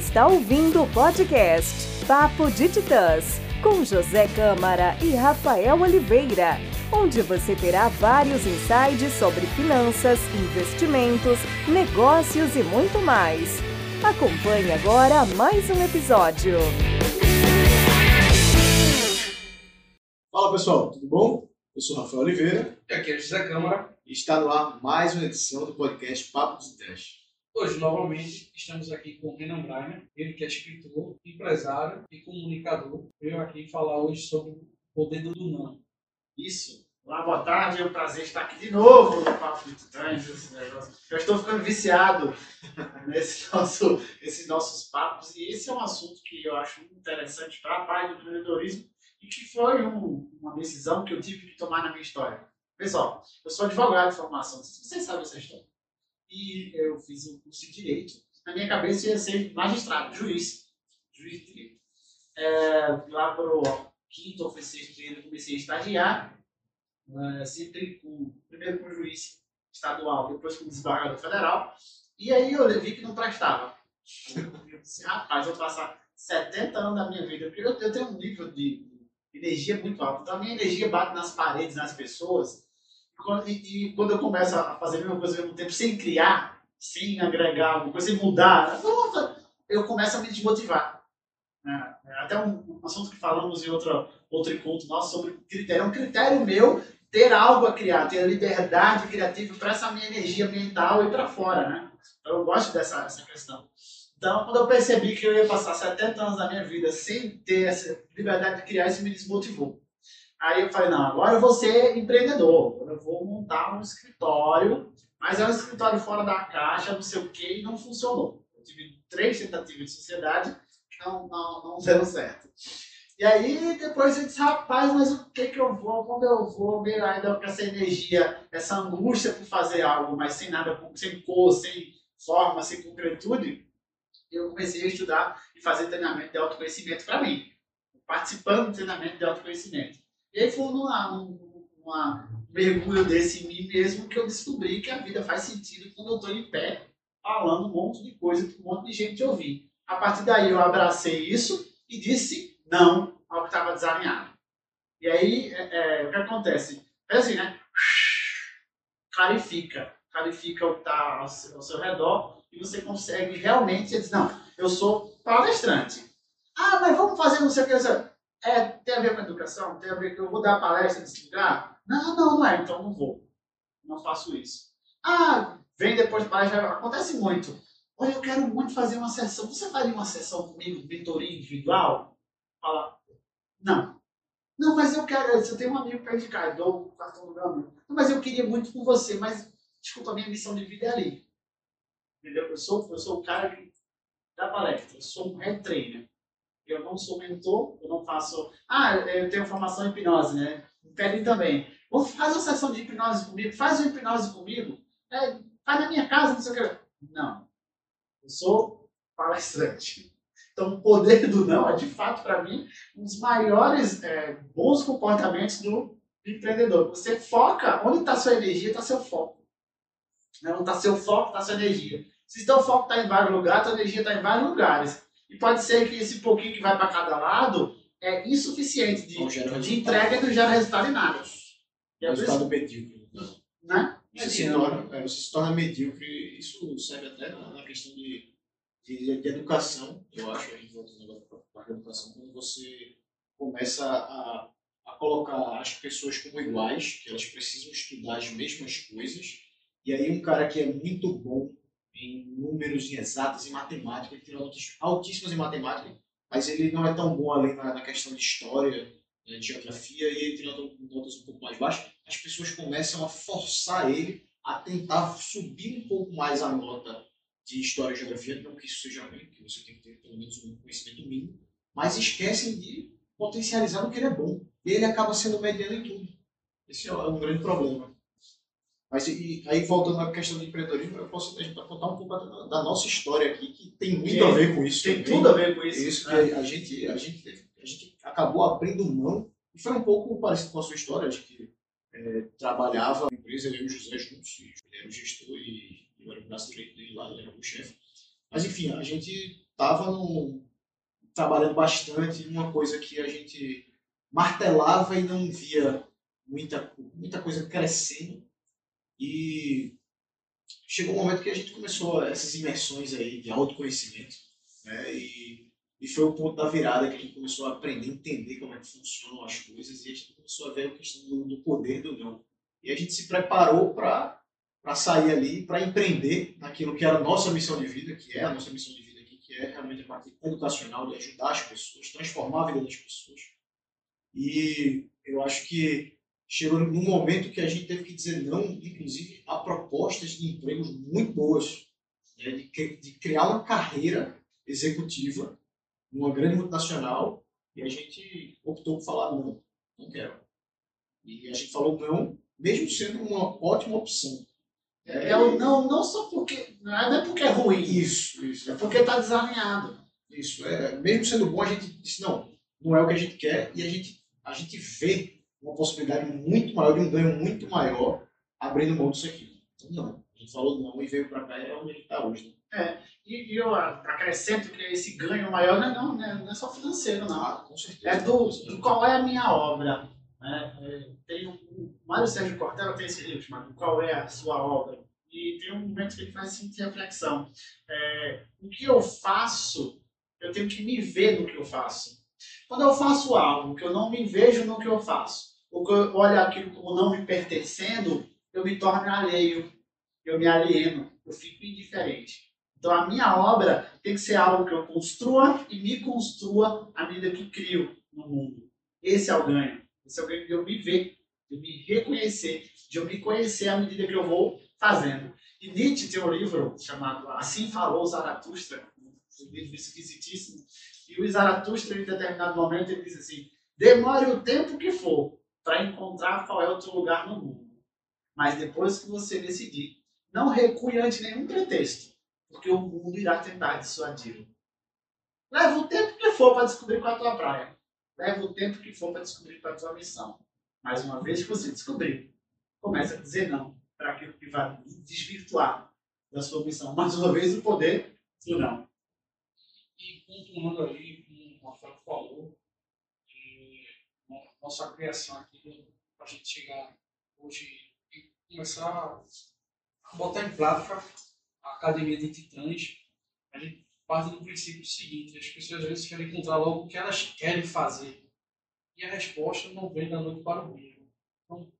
está ouvindo o podcast Papo de Titãs, com José Câmara e Rafael Oliveira, onde você terá vários insights sobre finanças, investimentos, negócios e muito mais. Acompanhe agora mais um episódio. Fala pessoal, tudo bom? Eu sou Rafael Oliveira E aqui é José Câmara. e está no ar mais uma edição do podcast Papo de Teste. Hoje, novamente, estamos aqui com o Renan Brainer, ele que é escritor, empresário e comunicador. Veio aqui falar hoje sobre o poder do não. Isso. Olá, boa tarde. É um prazer estar aqui de novo no Papo de Titãs. Eu estou ficando viciado nesse nosso, nesses nossos papos e esse é um assunto que eu acho interessante para a parte do empreendedorismo e que foi um- uma decisão que eu tive que tomar na minha história. Pessoal, eu sou advogado de formação, vocês sabem essa história. E eu fiz um curso de Direito. Na minha cabeça eu ia ser magistrado, juiz. Juiz de Direito. É, lá para o quinto ou sexto período eu comecei a estagiar né, sempre com, primeiro com o juiz estadual, depois com o desembargador federal, e aí eu vi que não prestava. Eu disse, rapaz, eu vou passar 70 anos da minha vida, porque eu, eu tenho um nível de energia muito alto, então a minha energia bate nas paredes, nas pessoas, e e- quando eu começo a fazer a mesma coisa ao mesmo tempo, sem criar, sem agregar alguma coisa, sem mudar, eu começo a me desmotivar. né? É até um, um assunto que falamos em outro, outro encontro nosso sobre critério. É um critério meu ter algo a criar, ter a liberdade criativa para essa minha energia mental e para fora, né? Então, eu gosto dessa, dessa questão. Então, quando eu percebi que eu ia passar 70 anos da minha vida sem ter essa liberdade de criar, isso me desmotivou. Aí eu falei, não, agora eu vou ser empreendedor, eu vou montar um escritório, mas é um escritório fora da caixa, não sei o quê, e não funcionou. Eu tive três tentativas de sociedade, não, não, não deram certo. E aí, depois eu disse, rapaz, mas o que que eu vou, quando eu vou ver ainda com essa energia, essa angústia por fazer algo, mas sem nada, sem cor, sem forma, sem concretude, eu comecei a estudar e fazer treinamento de autoconhecimento para mim, participando do treinamento de autoconhecimento. E aí foi numa, num- numa mergulho desse em mim mesmo que eu descobri que a vida faz sentido quando eu estou em pé, falando um monte de coisa para um monte de gente ouvir. A partir daí eu abracei isso e disse não ao que estava desalinhado. E aí, é, é, o que acontece? É assim, né? Clarifica. Clarifica o que está ao ao seu redor e você consegue realmente dizer, não, eu sou palestrante. Ah, mas vamos fazer não sei o que. É, tem a ver com educação? Tem a ver que eu vou dar palestra nesse lugar? Não, não, não é, então não vou. Não faço isso. Ah, vem depois de palestra. Acontece muito. Olha, eu quero muito fazer uma sessão. Você faria uma sessão comigo, mentoria individual? Fala, não. Não, mas eu quero, eu tenho um amigo para indicar, eu dou o cartão do meu amigo. Não, mas eu queria muito com você, mas, desculpa, a minha missão de vida é ali. Entendeu? Eu sou, eu sou o cara que dá palestra, eu sou um head trainer. Eu não sou mentor, eu não faço. Ah, eu tenho formação em hipnose, né? Pedem também. Ou faz uma sessão de hipnose comigo, faz uma hipnose comigo, é, faz na minha casa, não sei o que. Não. Eu sou palestrante. Então, o poder do não é, de fato, para mim, um dos maiores é, bons comportamentos do empreendedor. Você foca, onde está sua energia, está seu foco. Onde está seu foco, está sua energia. Se seu foco está em vários lugares, sua energia está em vários lugares. E pode ser que esse pouquinho que vai para cada lado é insuficiente de, de entrega e não gera resultado em nada. E é Resultado medíocre. né? Você se, torna, é, você se torna medíocre, isso serve até na, questão de, de, de educação, eu acho, a gente voltando agora para a educação, quando você começa a, a colocar as pessoas como iguais, que elas precisam estudar as mesmas coisas, e aí um cara que é muito bom em números, em exatas, em matemática, ele tira notas altíssimas em matemática, mas ele não é tão bom ali na, na questão de história, né, de geografia, e ele tira notas um pouco mais baixas, as pessoas começam a forçar ele a tentar subir um pouco mais a nota de história e geografia, não que isso seja ruim, que você tem que ter pelo menos um conhecimento mínimo, mas esquecem de potencializar no que ele é bom. E ele acaba sendo mediano em tudo. Esse é um grande problema. Mas e, aí, voltando à questão do empreendedorismo, eu posso a gente pode contar um pouco da, da nossa história aqui, que tem muito Tem- a ver com isso. Tem também. tudo a ver com isso. Isso, que né? a, a gente, a, gente, a gente acabou abrindo mão, e foi um pouco parecido com a sua história, de que é, trabalhava na empresa, eu e o José juntos, ele era o gestor e eu era o braço direito dele lá, ele era o chefe. Mas enfim, a gente estava trabalhando bastante uma coisa que a gente martelava e não via muita, muita coisa crescendo. E chegou um momento que a gente começou essas imersões aí de autoconhecimento, né? E, e foi o ponto da virada que a gente começou a aprender, entender como é que funcionam as coisas e a gente começou a ver a questão do, do poder do não. E a gente se preparou para para sair ali, para empreender naquilo que era a nossa missão de vida, que é a nossa missão de vida aqui, que é realmente a parte educacional, de ajudar as pessoas, transformar a vida das pessoas. E eu acho que chegou num momento que a gente teve que dizer não, inclusive, a propostas de empregos muito boas, né, de, de criar uma carreira executiva numa grande multinacional, e a gente optou por falar não, não quero. E a gente falou não, mesmo sendo uma ótima opção. É, o não, não só porque. Não é porque é ruim. Isso, isso. É porque está desalinhado. Isso. É, mesmo sendo bom, a gente disse, não, não é o que a gente quer, e a gente, a gente vê uma possibilidade muito maior, de um ganho muito maior, abrindo mão disso aqui. Então, não. A gente falou não e veio para cá e é onde gente está hoje. Né? É, e, e eu acrescento que esse ganho maior não é, não, não é só financeiro, não. Ah, com certeza. É do, do qual é a minha obra. Né? É, tem um, o Mário Sérgio Cortella tem esse livro chamado Qual é a Sua Obra? E tem um momento que ele faz assim, reflexão. É, o que eu faço, eu tenho que me ver no que eu faço. Quando eu faço algo que eu não me vejo no que eu faço, ou que eu olho aquilo como não me pertencendo, eu me torno alheio, eu me alieno, eu fico indiferente. Então a minha obra tem que ser algo que eu construa e me construa à medida que crio no mundo. Esse é o ganho. Esse é o ganho de eu me ver, de eu me reconhecer, de eu me conhecer à medida que eu vou fazendo. E Nietzsche tem um livro chamado Assim Falou Zaratustra, um livro esquisitíssimo, e o Zaratustra, em determinado momento, ele diz assim: demore o tempo que for para encontrar qual é o teu lugar no mundo. Mas depois que você decidir, não recue ante nenhum pretexto, porque o mundo irá tentar dissuadi-lo. Leva o tempo que for para descobrir qual é a tua praia. Leva o tempo que for para descobrir qual é a tua missão. Mas uma vez que você descobrir, começa a dizer não para aquilo que vai desvirtuar da sua missão. Mais uma vez, o poder do não. E continuando aí, como o Rafael falou, nossa criação aqui, para a gente chegar hoje e começar a botar em prática a Academia de Titãs, a gente parte do princípio seguinte: as pessoas às vezes querem encontrar logo o que elas querem fazer. E a resposta não vem da noite para o dia. Então,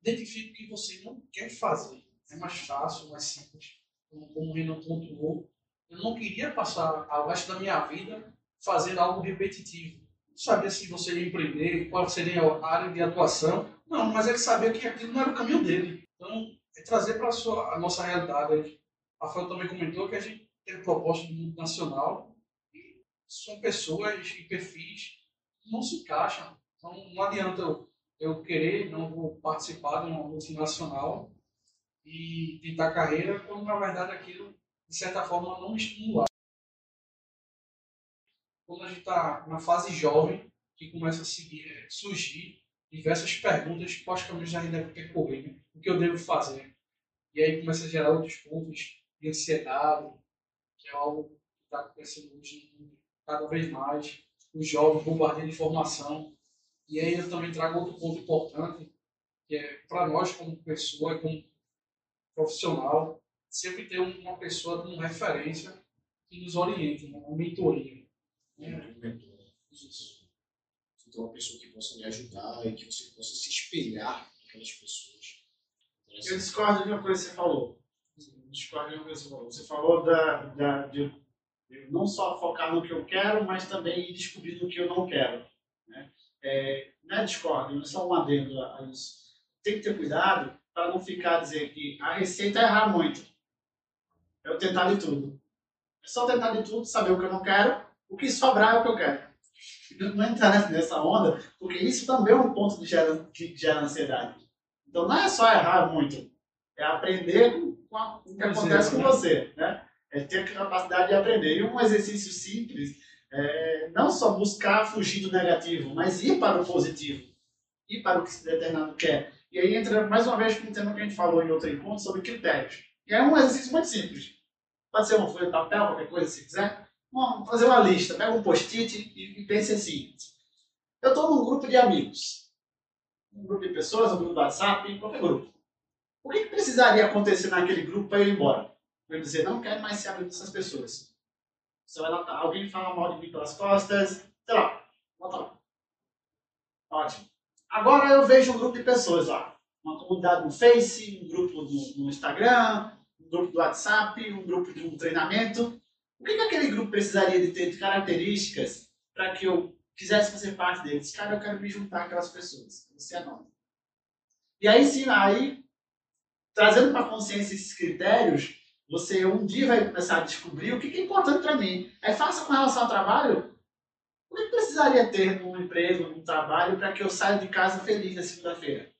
identifique o que você não quer fazer. É mais fácil, mais simples. Como, como o Renan pontuou, eu não queria passar o resto da minha vida fazendo algo repetitivo. Não sabia se você ia empreender, qual seria a área de atuação. Não, mas ele sabia que aquilo não era o caminho dele. Então, é trazer para a, nossa realidade. A Rafael também comentou que a gente tem proposta do mundo nacional e são pessoas e perfis que não se encaixam. Então, não adianta eu eu querer, não vou participar de uma multinacional e tentar carreira, quando na verdade aquilo, de certa forma, não me estimular. Quando a gente está na fase jovem, que começa a seguir, é, surgir diversas perguntas quais caminhos ainda deve percorrer, né? o que eu devo fazer. E aí começa a gerar outros pontos de ansiedade, que é algo que está acontecendo hoje cada vez mais. Os jovens bombardeiam de informação, e aí eu também trago outro ponto importante, que é para nós como pessoa, como profissional, sempre ter uma pessoa como referência que nos oriente, né? uma mentoria. Né? Então, uma pessoa que possa lhe ajudar e que você possa se espelhar naquelas pessoas. Eu discordo de uma coisa que você falou. Eu discordo de uma coisa que você falou. Você falou da, da, de, de não só focar no que eu quero, mas também ir descobrindo o que eu não quero. Né? é, não é discórdia, não é só um adendo a isso. Tem que ter cuidado para não ficar dizer que a receita é errar muito. É eu tentar de tudo. É só tentar de tudo, saber o que eu não quero, o que sobrar é o que eu quero. Não entrar nessa onda, porque isso também é um ponto que gera, que gera ansiedade. Então não é só errar muito, é aprender com, com o que acontece com você. Né? É ter a capacidade de aprender. E um exercício simples é, não só buscar fugir do negativo, mas ir para o positivo, ir para o que se determinado quer. E aí entra mais uma vez com o tema que a gente falou em outro encontro sobre critérios. E é um exercício muito simples. Pode ser uma folha de papel, qualquer coisa se quiser, vamos fazer uma lista, pega um post-it e, pense assim. Eu estou num grupo de amigos. Um grupo de pessoas, um grupo do WhatsApp, qualquer grupo. O que, que precisaria acontecer naquele grupo para eu ir embora? Para eu dizer, não quero mais ser amigo dessas pessoas. Você vai tá, alguém fala mal de mim pelas costas, sei lá, bota lá. Ótimo. Agora eu vejo um grupo de pessoas lá. Uma comunidade no Face, um grupo no, no Instagram, um grupo do WhatsApp, um grupo de um treinamento. O que, que aquele grupo precisaria de ter de características para que eu quisesse fazer parte deles? Cara, eu quero me juntar aquelas pessoas. Você anota. E aí sim, aí, trazendo para a consciência esses critérios, você um dia vai começar a descobrir o que é importante para mim. É fácil com relação ao trabalho? O que precisaria ter num emprego, num trabalho, para que eu saia de casa feliz na segunda-feira?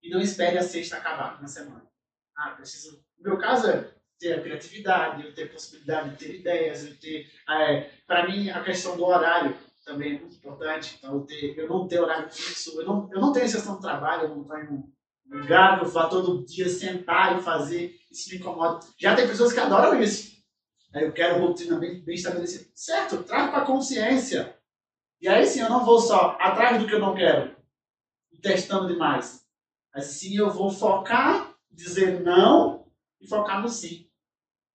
E não espere a sexta acabar na semana. Ah, preciso. No meu caso é ter a criatividade, eu ter a possibilidade de ter ideias, eu ter. É, para mim, a questão do horário também é muito importante. Então, eu, ter, eu não ter horário fixo, eu não, eu não tenho sessão de trabalho, eu não tenho um lugar que eu vá todo dia sentar e fazer, isso me incomoda. Já tem pessoas que adoram isso. Eu quero rotina bem, bem estabelecida. Certo, traz para a consciência. E aí sim, eu não vou só atrás do que eu não quero, testando demais. Assim eu vou focar, dizer não e focar no sim.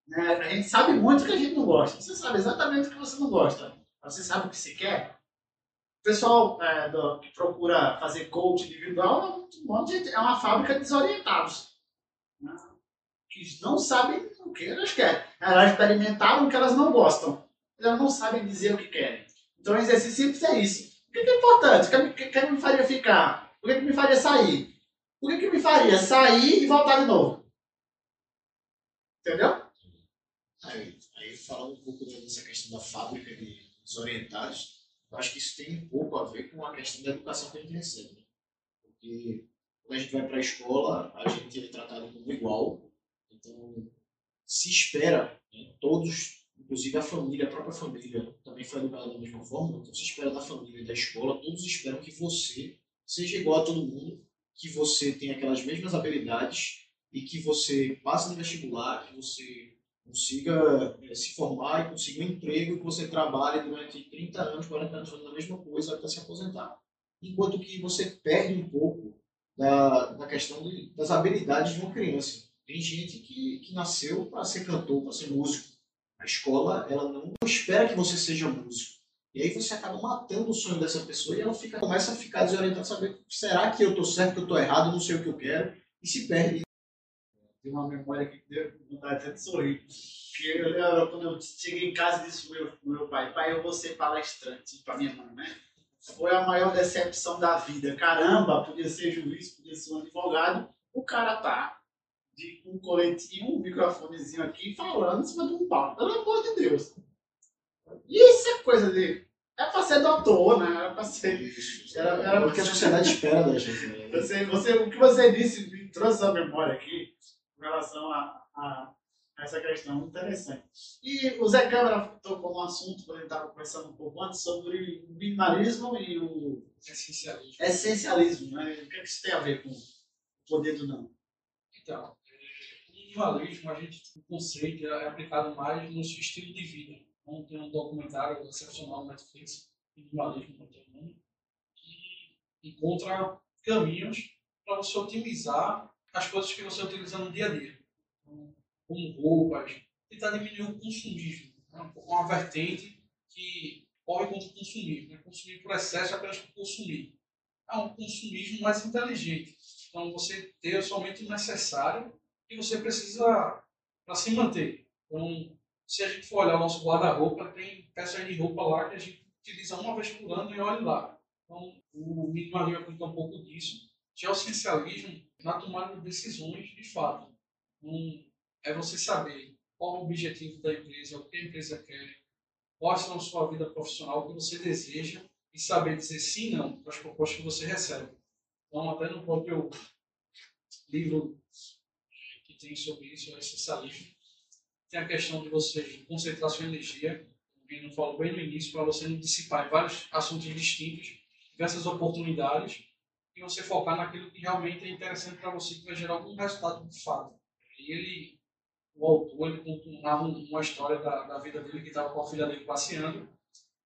Né? A gente sabe muito que a gente não gosta. Você sabe exatamente o que você não gosta. Você sabe o que você quer. O pessoal é, do, que procura fazer coach individual gente, é uma fábrica de desorientados. Né? Que não sabem o que elas querem. Elas experimentaram o que elas não gostam. Elas não sabem dizer o que querem. Então, o exercício simples é isso. O que é importante? O que, que, me faria ficar? O que, que me faria sair? O que, que me faria sair e voltar de novo? Entendeu? Aí, aí falando um pouco dessa questão da fábrica de desorientados, eu acho que isso tem um pouco a ver com a questão da educação que a gente recebe. Né? Porque quando a gente vai para a escola, a gente é tratado como igual. Então, se espera, né, todos inclusive a família, a própria família também foi educada da mesma forma, então se espera da família e da escola, todos esperam que você seja igual a todo mundo, que você tenha aquelas mesmas habilidades e que você passe no vestibular, que você consiga é, se formar e consiga um emprego, que você trabalhe durante 30 anos, 40 anos fazendo a mesma coisa até se aposentar. Enquanto que você perde um pouco da, da questão de, das habilidades de uma criança. Tem gente que, que nasceu para ser cantor, para ser músico a escola, ela não espera que você seja músico. E aí você acaba matando o sonho dessa pessoa e ela fica, começa a ficar desorientada, saber, será que eu estou certo, que eu estou errado, não sei o que eu quero, e se perde. Tem uma memória que deu vontade até de sorrir. Que eu lembro quando eu cheguei em casa e disse pro meu, meu pai, pai, eu vou ser palestrante, para minha mãe, né? Foi a maior decepção da vida. Caramba, podia ser juiz, podia ser um advogado, o cara tá de um coletinho, um microfonezinho aqui, falando em cima de um palco. Pelo amor de Deus. Isso é coisa de. É pra ser doutor, né? Era pra ser. Era, era porque a sociedade espera da gente. Né? Você, você, o que você disse me trouxe a memória aqui com relação a, a, essa questão interessante. E o Zé Câmara tocou um assunto, quando ele estava conversando um pouco antes, sobre o minimalismo e o essencialismo. essencialismo né? O que, é que isso tem a ver com o poder do não? Então, minimalismo, a gente, o conceito é aplicado mais no seu estilo de vida. Então, tem um documentário excepcional no Netflix, Minimalismo Mundo, que encontra caminhos para você otimizar as coisas que você utiliza no dia a dia. Como roupas, tentar diminuir o consumismo. Né? Uma vertente que corre contra o consumismo. Né? Consumir por excesso apenas por consumir. É um consumismo mais inteligente. Então, você ter somente o necessário que você precisa para se manter. Então, se a gente for olhar o nosso guarda-roupa, tem peças de roupa lá que a gente utiliza uma vez por ano e olha lá. Então, o minimalismo aplica um pouco disso. Já o essencialismo na tomada de decisões, de fato. Então, é você saber qual é o objetivo da empresa, o que a empresa quer, quais são a sua vida profissional, o que você deseja e saber dizer sim não para as propostas que você recebe. Então, até no próprio livro tem sobre isso, é essencialismo. Tem a questão de você concentrar sua energia, o Guilherme falou bem no início, para você não dissipar em vários assuntos distintos, diversas oportunidades, e você focar naquilo que realmente é interessante para você, que vai gerar algum resultado de fato. E ele, o autor, ele contava uma história da, da vida dele, que estava com a filha dele passeando,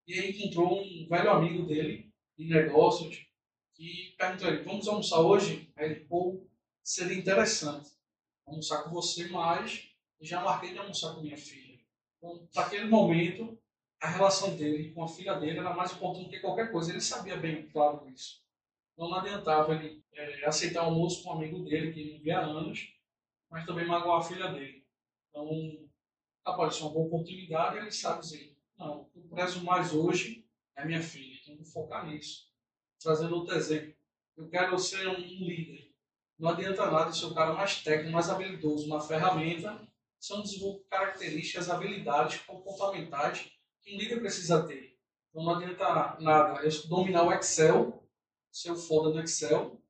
e aí encontrou um velho amigo dele, de negócios, que perguntou a ele, vamos almoçar hoje? Aí ele, pô, seria interessante almoçar com você, mas já marquei de almoçar com minha filha. Então, naquele momento, a relação dele com a filha dele era mais importante que qualquer coisa. Ele sabia bem, claro, isso. Não adiantava ele é, aceitar almoço com um amigo dele, que ele via há anos, mas também magoar a filha dele. Então, apareceu uma boa oportunidade ele sabe dizer, não, eu prezo mais hoje é minha filha, então vou focar nisso. Trazendo outro exemplo. Eu quero ser um líder. Não adianta nada ser o cara mais técnico, mais habilidoso na ferramenta, não desenvolvo características, habilidades comportamentais que um líder precisa ter. Então não adianta nada eu dominar o Excel, ser eu foda no Excel,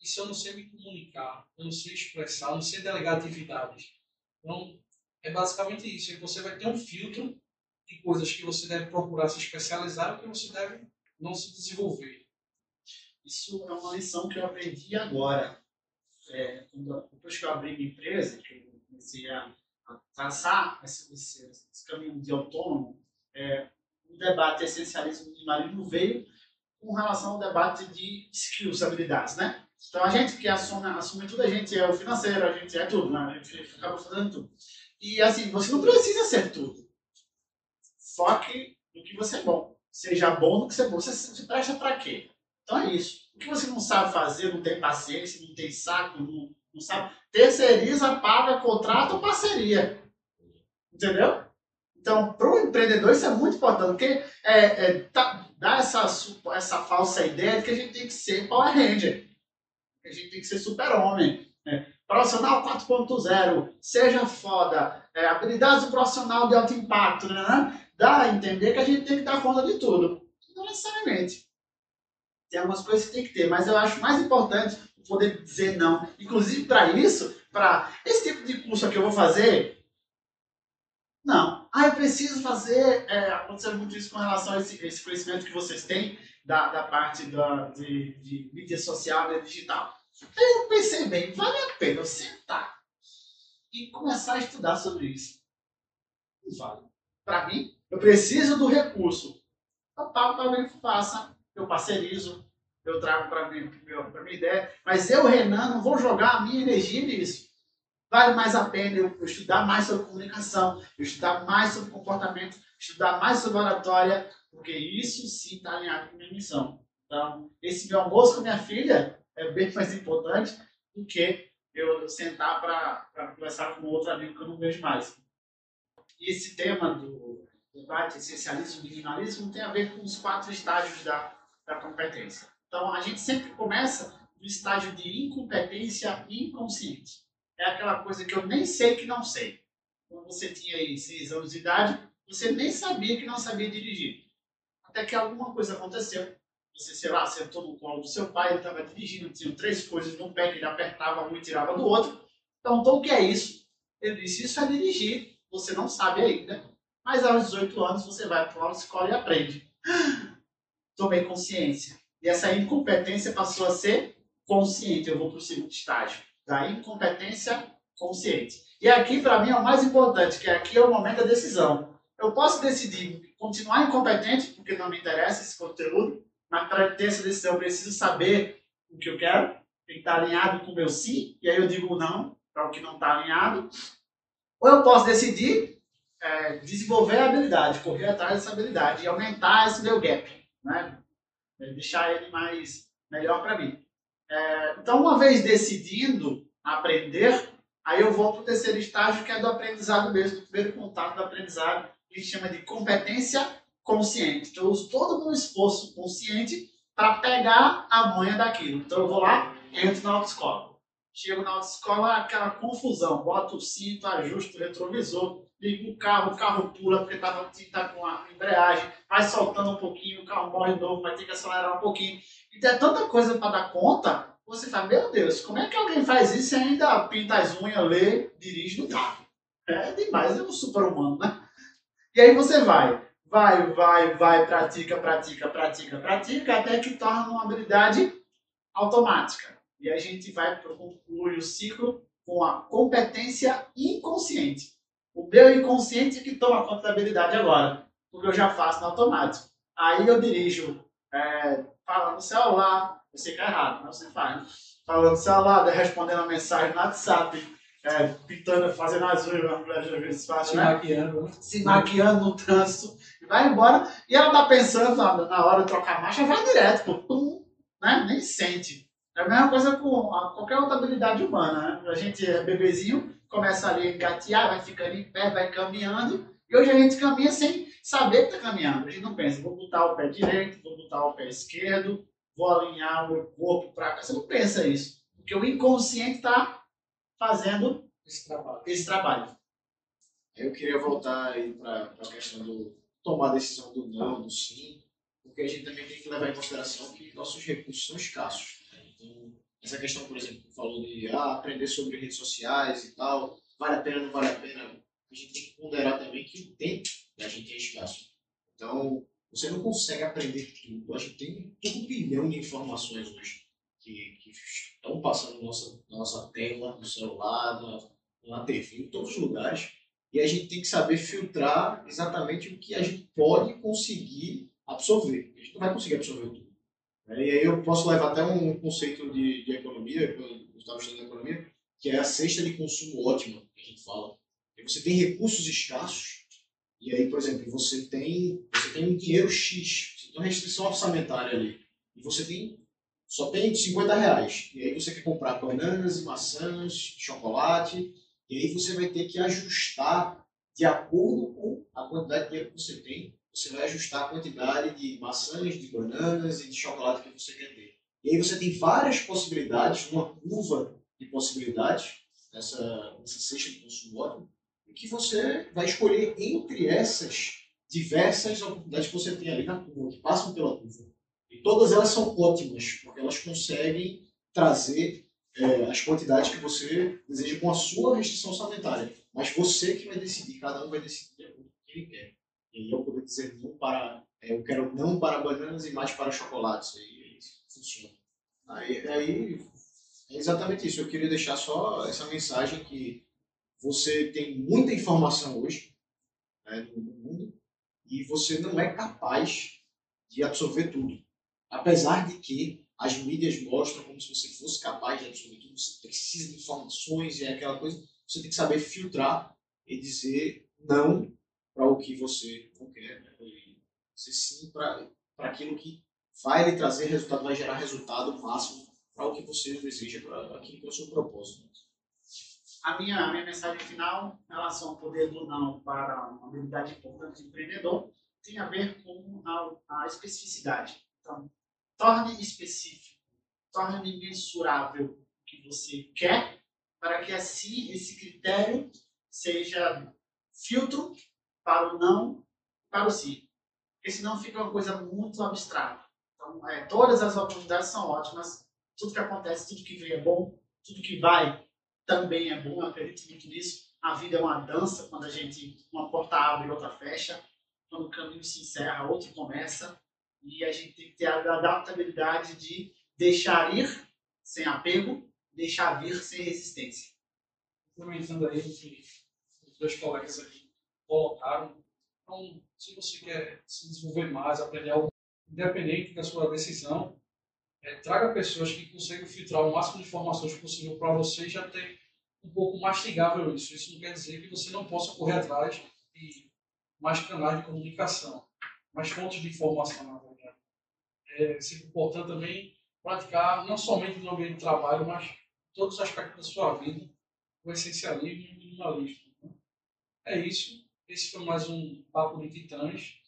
e se eu não sei me comunicar, eu não sei expressar, eu não sei delegar atividades. Então, é basicamente isso. É você vai ter um filtro de coisas que você deve procurar se especializar e que você deve não se desenvolver. Isso é uma lição que eu aprendi agora. É, depois que eu abri minha empresa, que eu comecei a, traçar esse, esse, esse, caminho de autônomo, é, o debate essencialismo e minimalismo veio com relação ao debate de skills, habilidades, né? Então a gente que assume, assume tudo, a gente é o financeiro, a gente é tudo, né? A gente acaba fazendo tudo. E assim, você não precisa ser tudo. Foque no que você é bom. Seja bom no que você é bom. Você, você presta para quê? Então é isso. O que você não sabe fazer, não tem paciência, não tem saco, não, não sabe, terceiriza, paga, contrato ou parceria. Entendeu? Então, para o empreendedor isso é muito importante, porque é, é, tá, dá essa, essa falsa ideia de que a gente tem que ser Power Ranger, que a gente tem que ser super-homem. Né? Profissional 4.0, seja foda, é, habilidades do profissional de alto impacto, né, dá a entender que a gente tem que dar conta de tudo. Não necessariamente. Tem algumas coisas que tem que ter, mas eu acho mais importante poder dizer não. Inclusive, para isso, para esse tipo de curso que eu vou fazer, não. Ah, eu preciso fazer. É, aconteceu muito isso com relação a esse, esse conhecimento que vocês têm da, da parte da, de, de mídia social e digital. Eu pensei bem, vale a pena eu sentar e começar a estudar sobre isso. Não vale. Para mim, eu preciso do recurso. Eu pago para alguém que faça, eu parcerizo, eu trago para mim, para minha ideia. Mas eu, Renan, não vou jogar a minha energia nisso. Vale mais a pena eu, eu estudar mais sobre comunicação, eu estudar mais sobre comportamento, estudar mais sobre oratória, porque isso sim está alinhado com a minha missão. Então, esse meu almoço com minha filha é bem mais importante do que eu sentar para conversar com outro amigo que eu não vejo mais. E esse tema do debate essencialismo e minimalismo tem a ver com os quatro estágios da, da competência. Então, a gente sempre começa no estágio de incompetência inconsciente. É aquela coisa que eu nem sei que não sei. Quando você tinha aí seis anos de idade, você nem sabia que não sabia dirigir. Até que alguma coisa aconteceu você, sei lá, sentou no colo do seu pai, ele estava dirigindo, tinha três coisas no pé que ele apertava um e tirava do outro. Então, o que é isso? Ele disse, isso é dirigir, você não sabe ainda, mas aos 18 anos você vai para uma escola e aprende. Tomei consciência. E essa incompetência passou a ser consciente. Eu vou para o segundo estágio, da incompetência consciente. E aqui, para mim, é o mais importante, que aqui é o momento da decisão. Eu posso decidir continuar incompetente, porque não me interessa esse conteúdo, mas para ter essa decisão, eu preciso saber o que eu quero, tem que estar alinhado com o meu sim, e aí eu digo não para o que não está alinhado. Ou eu posso decidir é, desenvolver a habilidade, correr atrás dessa habilidade e aumentar esse meu gap, né? Deixar ele mais melhor para mim. É, então, uma vez decidindo aprender, aí eu vou para o terceiro estágio, que é do aprendizado mesmo, do primeiro contato do aprendizado, que a gente chama de competência consciente. Então, eu uso todo o meu esforço consciente para pegar a manha daquilo. Então, eu vou lá, entro na autoescola. Chego na autoescola, aquela confusão. Boto o cinto, ajusto o retrovisor, ligo o carro, o carro pula porque estava tá com a embreagem, vai soltando um pouquinho, o carro morre de novo, vai ter que acelerar um pouquinho. E tem tanta coisa para dar conta, você fala, meu Deus, como é que alguém faz isso e ainda pinta as unhas, lê, dirige no carro? É demais, é um super-humano, né? E aí você vai vai, vai, vai, pratica, pratica, pratica, pratica, até que torna uma habilidade automática. E a gente vai concluir o ciclo com a competência inconsciente. O meu inconsciente que toma conta da habilidade agora, porque eu já faço no automático. Aí eu dirijo é, falando no celular, eu sei que é errado, mas você faz. Né? Falando no celular, respondendo a mensagem no WhatsApp, é, pintando, fazendo as unhas, Se né? maquiando. né? se maquiando no trânsito, e vai embora, e ela tá pensando na, na hora de trocar marcha, vai direto, pô, pum, né? nem sente. É a mesma coisa com a- qualquer outra habilidade humana, né? A gente é bebezinho, começa ali a engatear, vai ficando em pé, vai caminhando, e hoje a gente caminha sem saber que tá caminhando. A gente não pensa, vou botar o pé direito, vou botar o pé esquerdo, vou alinhar o meu corpo para cá. Você não pensa isso, porque o inconsciente está fazendo Esse trabalho. esse trabalho. Eu queria voltar aí para a questão do tomar a decisão do não, do sim, porque a gente também tem que levar em consideração que nossos recursos são escassos. Essa questão, por exemplo, que falou de ah, aprender sobre redes sociais e tal, vale a pena ou não vale a pena, a gente tem que ponderar também que o tempo da gente é escasso. Então, você não consegue aprender tudo. A gente tem um turbilhão de informações hoje que, que estão passando na nossa, na nossa tela, no celular, na, na TV, em todos os lugares. E a gente tem que saber filtrar exatamente o que a gente pode conseguir absorver. A gente não vai conseguir absorver tudo. Né? E aí eu posso levar até um conceito de, de economia, que eu estava estudando economia, que é a cesta de consumo ótima, que a gente fala. E você tem recursos escassos, e aí, por exemplo, você tem, você tem um dinheiro X, você tem uma restrição orçamentária ali, e você tem só tem 50 reais. E aí você quer comprar bananas maçãs, chocolate, e aí você vai ter que ajustar de acordo com a quantidade de dinheiro que você tem. Você vai ajustar a quantidade de maçãs, de bananas e de chocolate que você quer ter. E aí você tem várias possibilidades, uma curva de possibilidades nessa, nessa cesta de consumo ótimo, e que você vai escolher entre essas diversas oportunidades que você tem ali na curva, que passam pela curva. E todas elas são ótimas, porque elas conseguem trazer é, as quantidades que você deseja com a sua restrição orçamentária. Mas você que vai decidir, cada um vai decidir o que ele quer. E aí eu poder dizer não para, é, eu quero não para bananas e mais para chocolates. Aí, aí funciona. Aí, aí é exatamente isso. Eu queria deixar só essa mensagem que você tem muita informação hoje né, no mundo e você não é capaz de absorver tudo. Apesar de que as mídias mostram como se você fosse capaz de absorver tudo, você precisa de informações e é aquela coisa, você tem que saber filtrar e dizer não para o que você quer, né? dizer sim para aquilo que vai lhe trazer resultado, vai gerar resultado máximo para o que você deseja, para aquilo que é o seu propósito. A minha, a minha mensagem final em relação ao poder do não para uma habilidade importante de empreendedor tem a ver com a, a especificidade. Então, torne específico, torne mensurável o que você quer, para que assim esse critério seja filtro para o não, para o sim. Porque senão fica uma coisa muito abstrata. Então, é, todas as oportunidades são ótimas, tudo que acontece, tudo que vem é bom, tudo que vai também é bom, eu acredito muito nisso. A vida é uma dança, quando a gente, uma porta abre e outra fecha, quando o caminho se encerra, outro começa, e a gente tem que ter a adaptabilidade de deixar ir sem apego, deixar vir sem resistência. Comentando aí os dois colegas aqui colocaram. Então, se você quer se desenvolver mais, aprender algo, independente da sua decisão, é, traga pessoas que consigam filtrar o máximo de informações possível para você já ter um pouco mastigável isso. Isso não quer dizer que você não possa correr atrás de mais canais de comunicação, mais fontes de informação, na verdade. É sempre importante também praticar, não somente no ambiente de trabalho, mas todos os aspectos da sua vida, o essencialismo e o minimalismo. né? É isso. Esse foi mais um Papo de Titãs.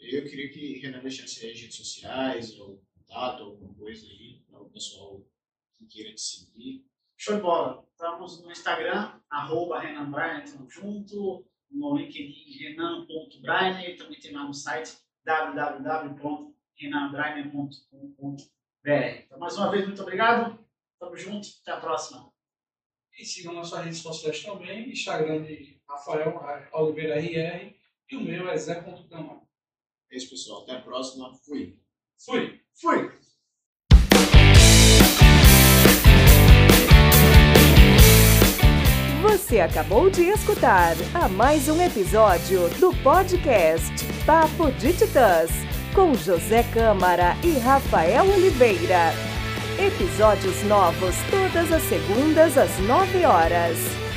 Eu queria que Renan deixasse aí as redes sociais, ou contato, alguma coisa aí, para o pessoal que queira te seguir. Show de bola. Estamos no Instagram, arroba Renan Brainer, tudo junto. No LinkedIn, renan.brainer. Também tem lá no site www.renanbrainer.com.br. Então, mais uma vez, muito obrigado. Tamo junto. Até a próxima. E sigam nossas redes sociais também, Instagram de Rafael Oliveira RR e o meu é Zé.canal. É isso, pessoal. Até a próxima. Fui. Fui! Fui! Você acabou de escutar a mais um episódio do podcast Papo de Titãs, com José Câmara e Rafael Oliveira. Episódios novos todas as segundas às nove horas.